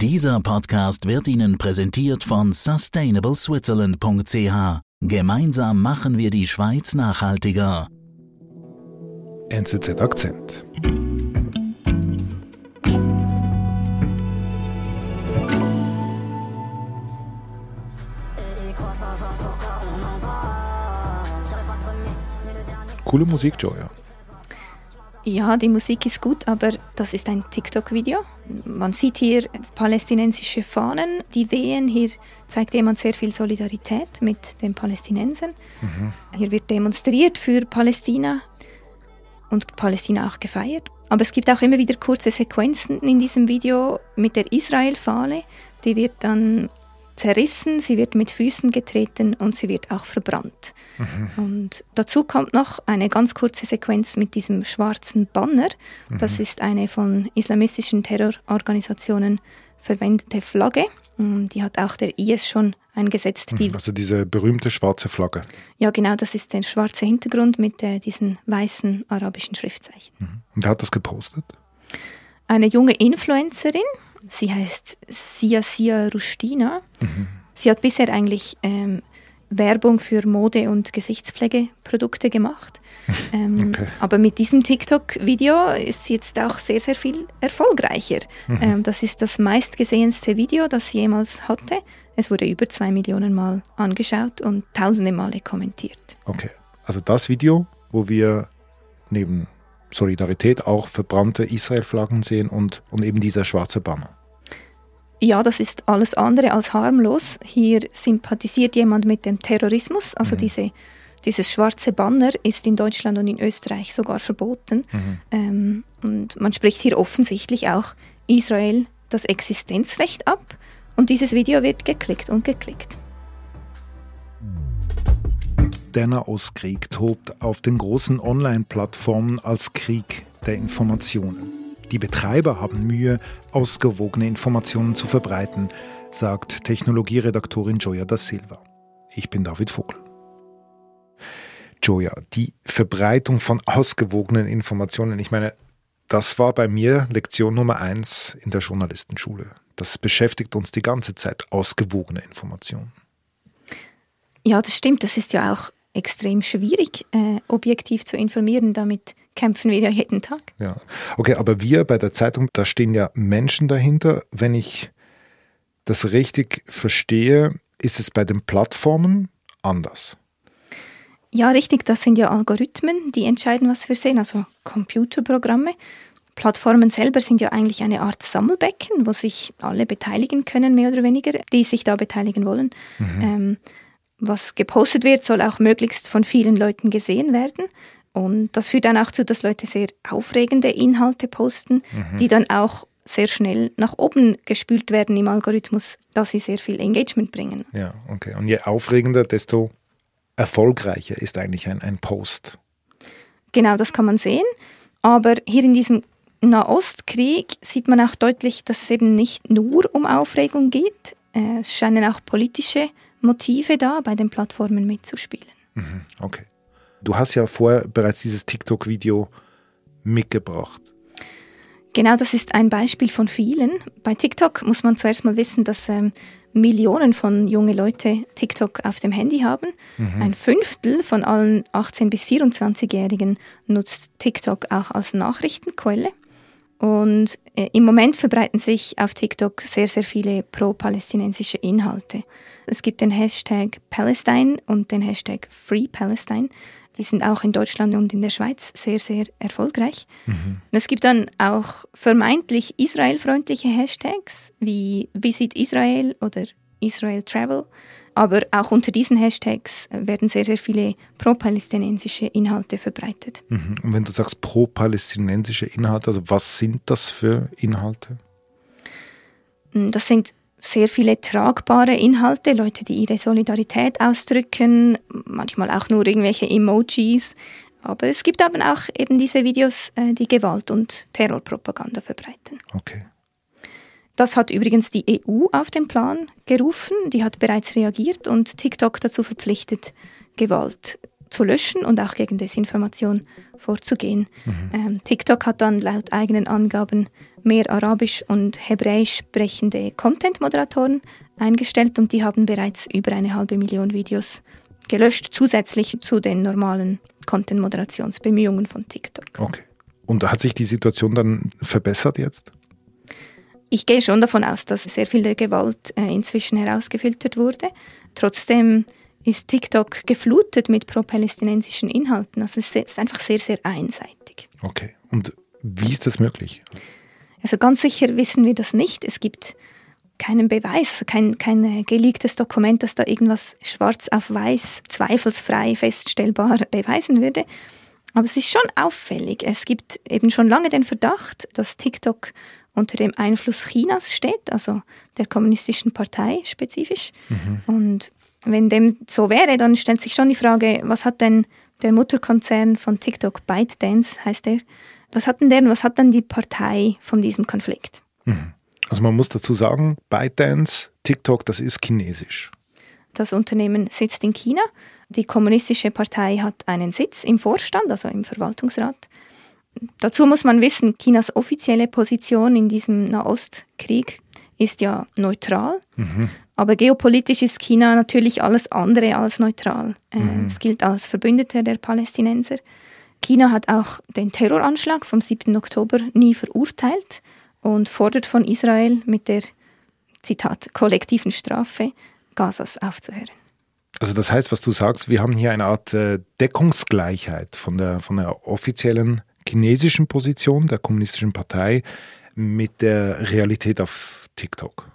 Dieser Podcast wird Ihnen präsentiert von sustainableswitzerland.ch. Gemeinsam machen wir die Schweiz nachhaltiger. NZZ Akzent. Coole Musik, Joya. Ja, die Musik ist gut, aber das ist ein TikTok-Video. Man sieht hier palästinensische Fahnen, die wehen. Hier zeigt jemand sehr viel Solidarität mit den Palästinensern. Mhm. Hier wird demonstriert für Palästina und Palästina auch gefeiert. Aber es gibt auch immer wieder kurze Sequenzen in diesem Video mit der Israel-Fahne. Die wird dann zerrissen, sie wird mit Füßen getreten und sie wird auch verbrannt. Mhm. Und dazu kommt noch eine ganz kurze Sequenz mit diesem schwarzen Banner. Mhm. Das ist eine von islamistischen Terrororganisationen verwendete Flagge. Die hat auch der IS schon eingesetzt. Die also diese berühmte schwarze Flagge. Ja, genau, das ist der schwarze Hintergrund mit äh, diesen weißen arabischen Schriftzeichen. Mhm. Und wer hat das gepostet? Eine junge Influencerin, Sie heißt Sia Sia Rustina. Mhm. Sie hat bisher eigentlich ähm, Werbung für Mode- und Gesichtspflegeprodukte gemacht. Ähm, okay. Aber mit diesem TikTok-Video ist sie jetzt auch sehr, sehr viel erfolgreicher. Mhm. Ähm, das ist das meistgesehenste Video, das sie jemals hatte. Es wurde über zwei Millionen Mal angeschaut und tausende Male kommentiert. Okay, also das Video, wo wir neben Solidarität auch verbrannte Israel-Flaggen sehen und, und eben dieser schwarze Banner. Ja, das ist alles andere als harmlos. Hier sympathisiert jemand mit dem Terrorismus. Also mhm. diese, dieses schwarze Banner ist in Deutschland und in Österreich sogar verboten. Mhm. Ähm, und man spricht hier offensichtlich auch Israel das Existenzrecht ab. Und dieses Video wird geklickt und geklickt. Der Nahostkrieg tobt auf den großen Online-Plattformen als Krieg der Informationen. Die Betreiber haben Mühe, ausgewogene Informationen zu verbreiten, sagt Technologieredaktorin Joya da Silva. Ich bin David Vogel. Joya, die Verbreitung von ausgewogenen Informationen, ich meine, das war bei mir Lektion Nummer eins in der Journalistenschule. Das beschäftigt uns die ganze Zeit, ausgewogene Informationen. Ja, das stimmt. Das ist ja auch extrem schwierig, äh, objektiv zu informieren. Damit kämpfen wir ja jeden Tag. Ja, okay, aber wir bei der Zeitung, da stehen ja Menschen dahinter. Wenn ich das richtig verstehe, ist es bei den Plattformen anders. Ja, richtig, das sind ja Algorithmen, die entscheiden, was wir sehen, also Computerprogramme. Plattformen selber sind ja eigentlich eine Art Sammelbecken, wo sich alle beteiligen können, mehr oder weniger, die sich da beteiligen wollen. Mhm. Ähm, was gepostet wird, soll auch möglichst von vielen Leuten gesehen werden. Und das führt dann auch zu, dass Leute sehr aufregende Inhalte posten, mhm. die dann auch sehr schnell nach oben gespült werden im Algorithmus, da sie sehr viel Engagement bringen. Ja, okay. Und je aufregender, desto erfolgreicher ist eigentlich ein, ein Post. Genau, das kann man sehen. Aber hier in diesem Nahostkrieg sieht man auch deutlich, dass es eben nicht nur um Aufregung geht. Es scheinen auch politische Motive da bei den Plattformen mitzuspielen. Mhm, okay. Du hast ja vorher bereits dieses TikTok-Video mitgebracht. Genau, das ist ein Beispiel von vielen. Bei TikTok muss man zuerst mal wissen, dass ähm, Millionen von junge Leute TikTok auf dem Handy haben. Mhm. Ein Fünftel von allen 18- bis 24-Jährigen nutzt TikTok auch als Nachrichtenquelle. Und äh, im Moment verbreiten sich auf TikTok sehr, sehr viele pro-palästinensische Inhalte. Es gibt den Hashtag Palestine und den Hashtag Free Palestine. Die sind auch in Deutschland und in der Schweiz sehr, sehr erfolgreich. Mhm. Es gibt dann auch vermeintlich israelfreundliche Hashtags wie Visit Israel oder Israel Travel. Aber auch unter diesen Hashtags werden sehr, sehr viele pro-palästinensische Inhalte verbreitet. Mhm. Und wenn du sagst pro-palästinensische Inhalte, also was sind das für Inhalte? Das sind sehr viele tragbare Inhalte, Leute, die ihre Solidarität ausdrücken, manchmal auch nur irgendwelche Emojis. Aber es gibt aber auch eben diese Videos, äh, die Gewalt und Terrorpropaganda verbreiten. Okay. Das hat übrigens die EU auf den Plan gerufen, die hat bereits reagiert und TikTok dazu verpflichtet, Gewalt zu löschen und auch gegen Desinformation vorzugehen. Mhm. Ähm, TikTok hat dann laut eigenen Angaben mehr Arabisch und Hebräisch sprechende Content-Moderatoren eingestellt und die haben bereits über eine halbe Million Videos gelöscht, zusätzlich zu den normalen Content-Moderationsbemühungen von TikTok. Okay. Und hat sich die Situation dann verbessert jetzt? Ich gehe schon davon aus, dass sehr viel der Gewalt äh, inzwischen herausgefiltert wurde. Trotzdem ist TikTok geflutet mit pro-palästinensischen Inhalten. Also es ist einfach sehr, sehr einseitig. Okay. Und wie ist das möglich? Also ganz sicher wissen wir das nicht. Es gibt keinen Beweis, also kein, kein äh, geleaktes Dokument, das da irgendwas schwarz auf weiß, zweifelsfrei feststellbar beweisen würde. Aber es ist schon auffällig. Es gibt eben schon lange den Verdacht, dass TikTok unter dem Einfluss Chinas steht, also der kommunistischen Partei spezifisch. Mhm. Und wenn dem so wäre, dann stellt sich schon die Frage, was hat denn der Mutterkonzern von TikTok, ByteDance heißt er, was hat denn der und was hat denn die Partei von diesem Konflikt? Mhm. Also man muss dazu sagen, ByteDance, TikTok, das ist chinesisch. Das Unternehmen sitzt in China. Die kommunistische Partei hat einen Sitz im Vorstand, also im Verwaltungsrat. Dazu muss man wissen, Chinas offizielle Position in diesem Nahostkrieg ist ja neutral. Mhm. Aber geopolitisch ist China natürlich alles andere als neutral. Äh, mhm. Es gilt als Verbündeter der Palästinenser. China hat auch den Terroranschlag vom 7. Oktober nie verurteilt und fordert von Israel mit der, Zitat, kollektiven Strafe Gazas aufzuhören. Also das heißt, was du sagst, wir haben hier eine Art äh, Deckungsgleichheit von der, von der offiziellen chinesischen Position der kommunistischen Partei mit der Realität auf TikTok.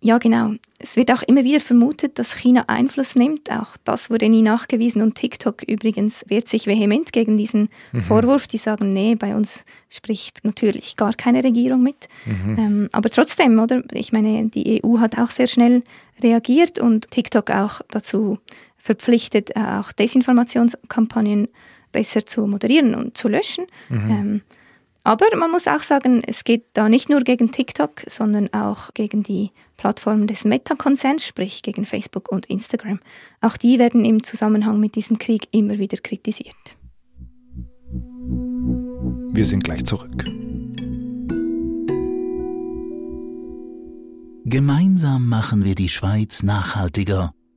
Ja, genau. Es wird auch immer wieder vermutet, dass China Einfluss nimmt. Auch das wurde nie nachgewiesen. Und TikTok übrigens wehrt sich vehement gegen diesen mhm. Vorwurf. Die sagen, nee, bei uns spricht natürlich gar keine Regierung mit. Mhm. Ähm, aber trotzdem, oder? Ich meine, die EU hat auch sehr schnell reagiert und TikTok auch dazu verpflichtet, äh, auch Desinformationskampagnen besser zu moderieren und zu löschen. Mhm. Ähm, aber man muss auch sagen, es geht da nicht nur gegen TikTok, sondern auch gegen die Plattformen des Meta-Konzerns, sprich gegen Facebook und Instagram. Auch die werden im Zusammenhang mit diesem Krieg immer wieder kritisiert. Wir sind gleich zurück. Gemeinsam machen wir die Schweiz nachhaltiger.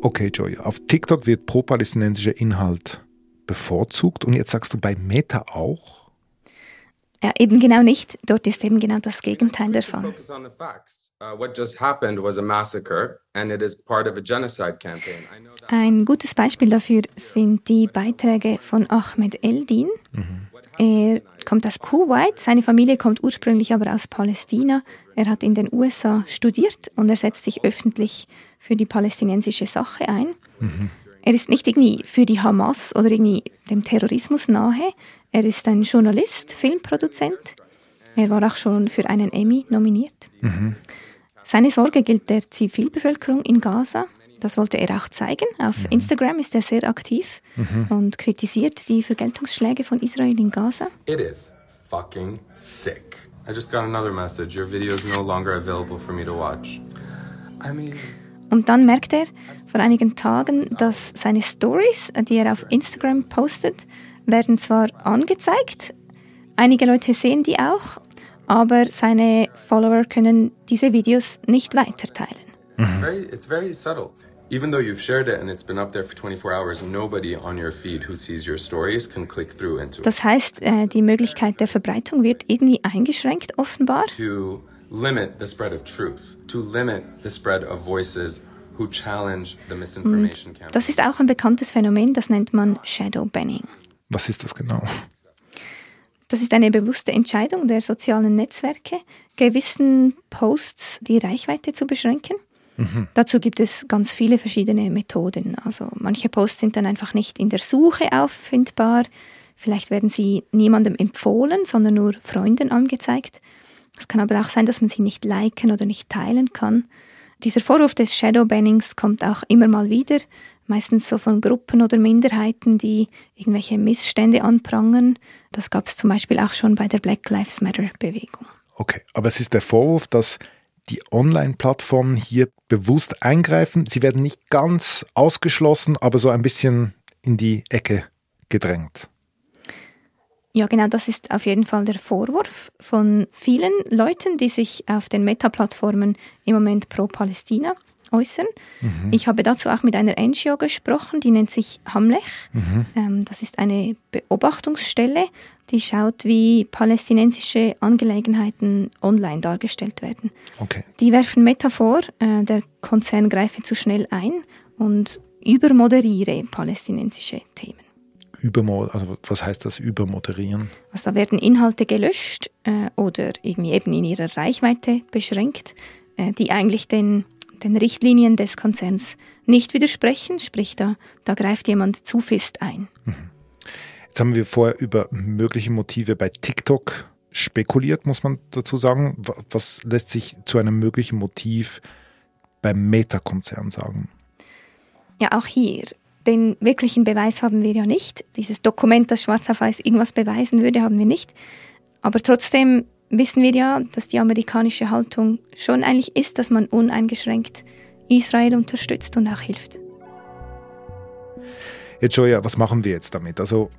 Okay, Joy, auf TikTok wird pro-palästinensischer Inhalt bevorzugt und jetzt sagst du bei Meta auch? Ja, eben genau nicht. Dort ist eben genau das Gegenteil der Fall. Ein gutes Beispiel dafür sind die Beiträge von Ahmed Eldin. Mhm. Er kommt aus Kuwait, seine Familie kommt ursprünglich aber aus Palästina. Er hat in den USA studiert und er setzt sich öffentlich für die palästinensische Sache ein. Mhm. Er ist nicht irgendwie für die Hamas oder irgendwie dem Terrorismus nahe. Er ist ein Journalist, Filmproduzent. Er war auch schon für einen Emmy nominiert. Mhm. Seine Sorge gilt der Zivilbevölkerung in Gaza. Das wollte er auch zeigen. Auf mhm. Instagram ist er sehr aktiv mhm. und kritisiert die Vergeltungsschläge von Israel in Gaza. It is fucking sick. I just got another message. Your video is no longer available for me to watch. I mean und dann merkt er vor einigen Tagen, dass seine Stories, die er auf Instagram postet, werden zwar angezeigt, einige Leute sehen die auch, aber seine Follower können diese Videos nicht weiterteilen. Mhm. It's very subtle. Even though you've shared it and it's been up there for 24 hours, nobody on your feed who sees your stories can click through into it. Das heißt, äh, die Möglichkeit der Verbreitung wird irgendwie eingeschränkt offenbar. To limit the spread of truth, to limit the spread of voices who challenge the misinformation campaign. Das ist auch ein bekanntes Phänomen, das nennt man Shadow Banning. Was ist das genau? Das ist eine bewusste Entscheidung der sozialen Netzwerke, gewissen Posts die Reichweite zu beschränken. Dazu gibt es ganz viele verschiedene Methoden. Also manche Posts sind dann einfach nicht in der Suche auffindbar. Vielleicht werden sie niemandem empfohlen, sondern nur Freunden angezeigt. Es kann aber auch sein, dass man sie nicht liken oder nicht teilen kann. Dieser Vorwurf des Shadowbannings kommt auch immer mal wieder, meistens so von Gruppen oder Minderheiten, die irgendwelche Missstände anprangern. Das gab es zum Beispiel auch schon bei der Black Lives Matter Bewegung. Okay, aber es ist der Vorwurf, dass die Online-Plattformen hier bewusst eingreifen. Sie werden nicht ganz ausgeschlossen, aber so ein bisschen in die Ecke gedrängt. Ja, genau, das ist auf jeden Fall der Vorwurf von vielen Leuten, die sich auf den Meta-Plattformen im Moment pro Palästina äußern. Mhm. Ich habe dazu auch mit einer NGO gesprochen, die nennt sich Hamlech. Mhm. Ähm, das ist eine Beobachtungsstelle, die schaut, wie palästinensische Angelegenheiten online dargestellt werden. Okay. Die werfen Meta vor, äh, der Konzern greife zu schnell ein und übermoderiere palästinensische Themen. Übermo also was heißt das übermoderieren? Also da werden Inhalte gelöscht äh, oder irgendwie eben in ihrer Reichweite beschränkt, äh, die eigentlich den, den Richtlinien des Konzerns nicht widersprechen, sprich da, da greift jemand zu fest ein. Jetzt haben wir vorher über mögliche Motive bei TikTok spekuliert, muss man dazu sagen. Was lässt sich zu einem möglichen Motiv beim Meta-Konzern sagen? Ja, auch hier. Den wirklichen Beweis haben wir ja nicht. Dieses Dokument, das schwarz auf weiß irgendwas beweisen würde, haben wir nicht. Aber trotzdem wissen wir ja, dass die amerikanische Haltung schon eigentlich ist, dass man uneingeschränkt Israel unterstützt und auch hilft. Jetzt Joja, was machen wir jetzt damit? Also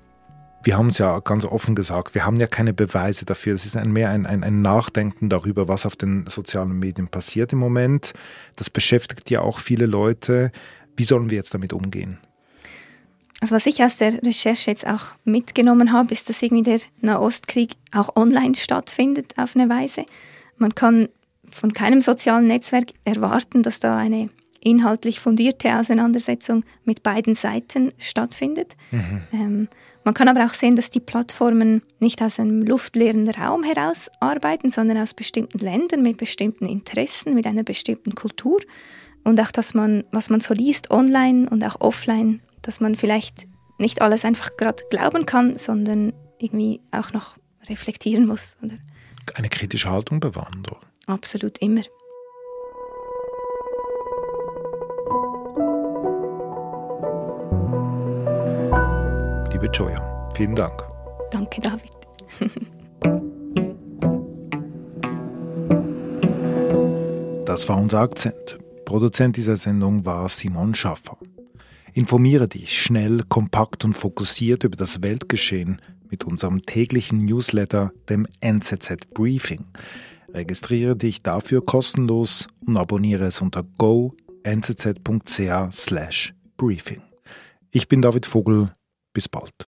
wir haben es ja ganz offen gesagt, wir haben ja keine Beweise dafür. Es ist ein, mehr ein, ein, ein Nachdenken darüber, was auf den sozialen Medien passiert im Moment. Das beschäftigt ja auch viele Leute. Wie sollen wir jetzt damit umgehen? Also was ich aus der Recherche jetzt auch mitgenommen habe, ist, dass irgendwie der Nahostkrieg auch online stattfindet auf eine Weise. Man kann von keinem sozialen Netzwerk erwarten, dass da eine inhaltlich fundierte Auseinandersetzung mit beiden Seiten stattfindet. Mhm. Ähm, man kann aber auch sehen, dass die Plattformen nicht aus einem luftleeren Raum heraus arbeiten, sondern aus bestimmten Ländern mit bestimmten Interessen, mit einer bestimmten Kultur. Und auch, dass man, was man so liest, online und auch offline, dass man vielleicht nicht alles einfach gerade glauben kann, sondern irgendwie auch noch reflektieren muss. Oder? Eine kritische Haltung bewahren, doch. Absolut immer. liebe Joya. Vielen Dank. Danke, David. das war unser Akzent. Produzent dieser Sendung war Simon Schaffer. Informiere dich schnell, kompakt und fokussiert über das Weltgeschehen mit unserem täglichen Newsletter, dem NZZ Briefing. Registriere dich dafür kostenlos und abonniere es unter go.nzz.ch/briefing. Ich bin David Vogel. Bis bald.